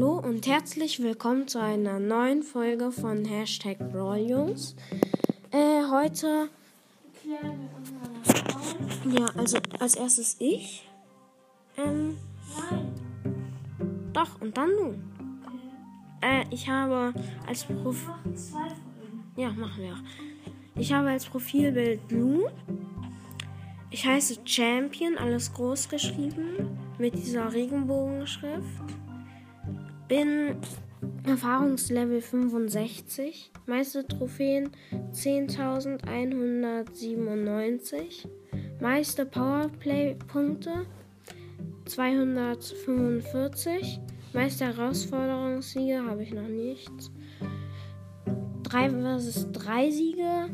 Hallo und herzlich willkommen zu einer neuen Folge von Hashtag Brawljungs. Äh, heute. Ja, also als erstes ich. Ähm. Doch, und dann du. Äh, ich habe als Prof. Ja, machen wir auch. Ich habe als Profilbild Blue. Ich heiße Champion, alles groß geschrieben, mit dieser Regenbogenschrift. Bin Erfahrungslevel 65, meiste Trophäen 10.197, meiste Powerplay-Punkte 245, meiste Herausforderungssiege habe ich noch nichts. 3 versus 3 Siege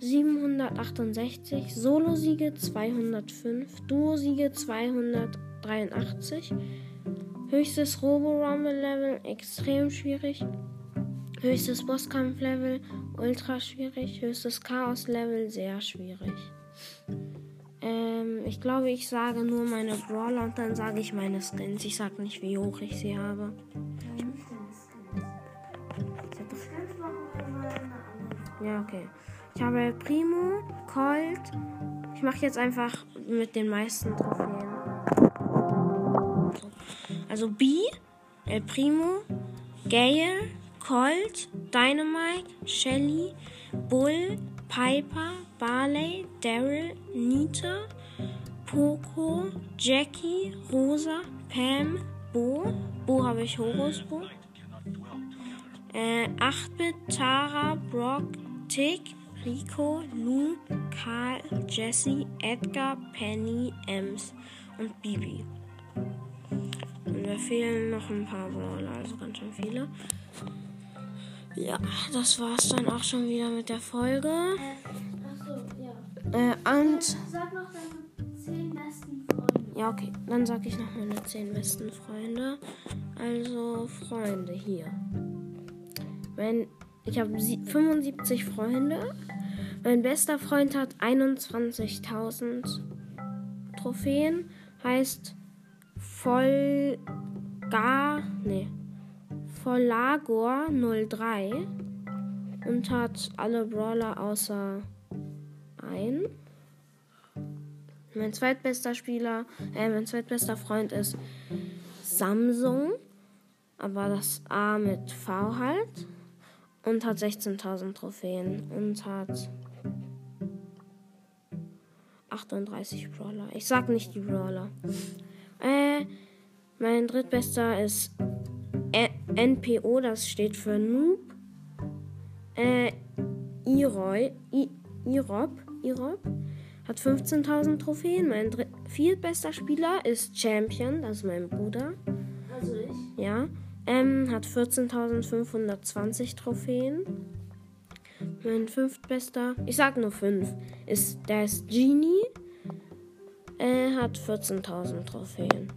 768, Solo-Siege 205, Duo-Siege 283. Höchstes Robo-Rumble-Level extrem schwierig. Höchstes Bosskampf-Level ultra schwierig. Höchstes Chaos-Level sehr schwierig. Ähm, ich glaube, ich sage nur meine Brawler und dann sage ich meine Skins. Ich sage nicht, wie hoch ich sie habe. Ja, okay. Ich habe Primo, Colt. Ich mache jetzt einfach mit den meisten Trophäen. Also B, El Primo, Gale, Colt, Dynamite, Shelly, Bull, Piper, Barley, Daryl, Nita, Poco, Jackie, Rosa, Pam, Bo. Bo habe ich Horus Bo. Äh, 8-Bit, Tara, Brock, Tick, Rico, Lou, Karl, Jesse, Edgar, Penny, Ems und Bibi. Mir fehlen noch ein paar Brawler, also ganz schön viele. Ja, das war's dann auch schon wieder mit der Folge. Achso, ja. Äh, und. Sag noch deine 10 besten Freunde. Ja, okay. Dann sag ich noch meine 10 besten Freunde. Also, Freunde hier. Mein, ich habe 75 Freunde. Mein bester Freund hat 21.000 Trophäen. Heißt Vollgar. Nee. Vollagor 03. Und hat alle Brawler außer ein. Mein zweitbester Spieler, äh, mein zweitbester Freund ist Samsung, aber das A mit V halt. Und hat 16.000 Trophäen und hat 38 Brawler. Ich sag nicht die Brawler. Äh, mein drittbester ist Ä NPO, das steht für Noob. Äh, Iroy, I Irop, Irop hat 15.000 Trophäen. Mein viertbester Spieler ist Champion, das ist mein Bruder. Also ich. Ja. Ähm, hat 14.520 Trophäen. Mein fünftbester, ich sag nur fünf, ist der ist Genie. Er hat 14.000 Trophäen.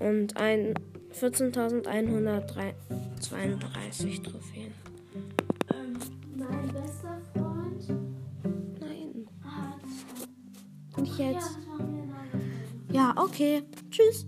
Und ein 14.132 Trophäen. Ähm, mein bester Freund Nein, Ja, jetzt. Folge. Ja, okay. Tschüss.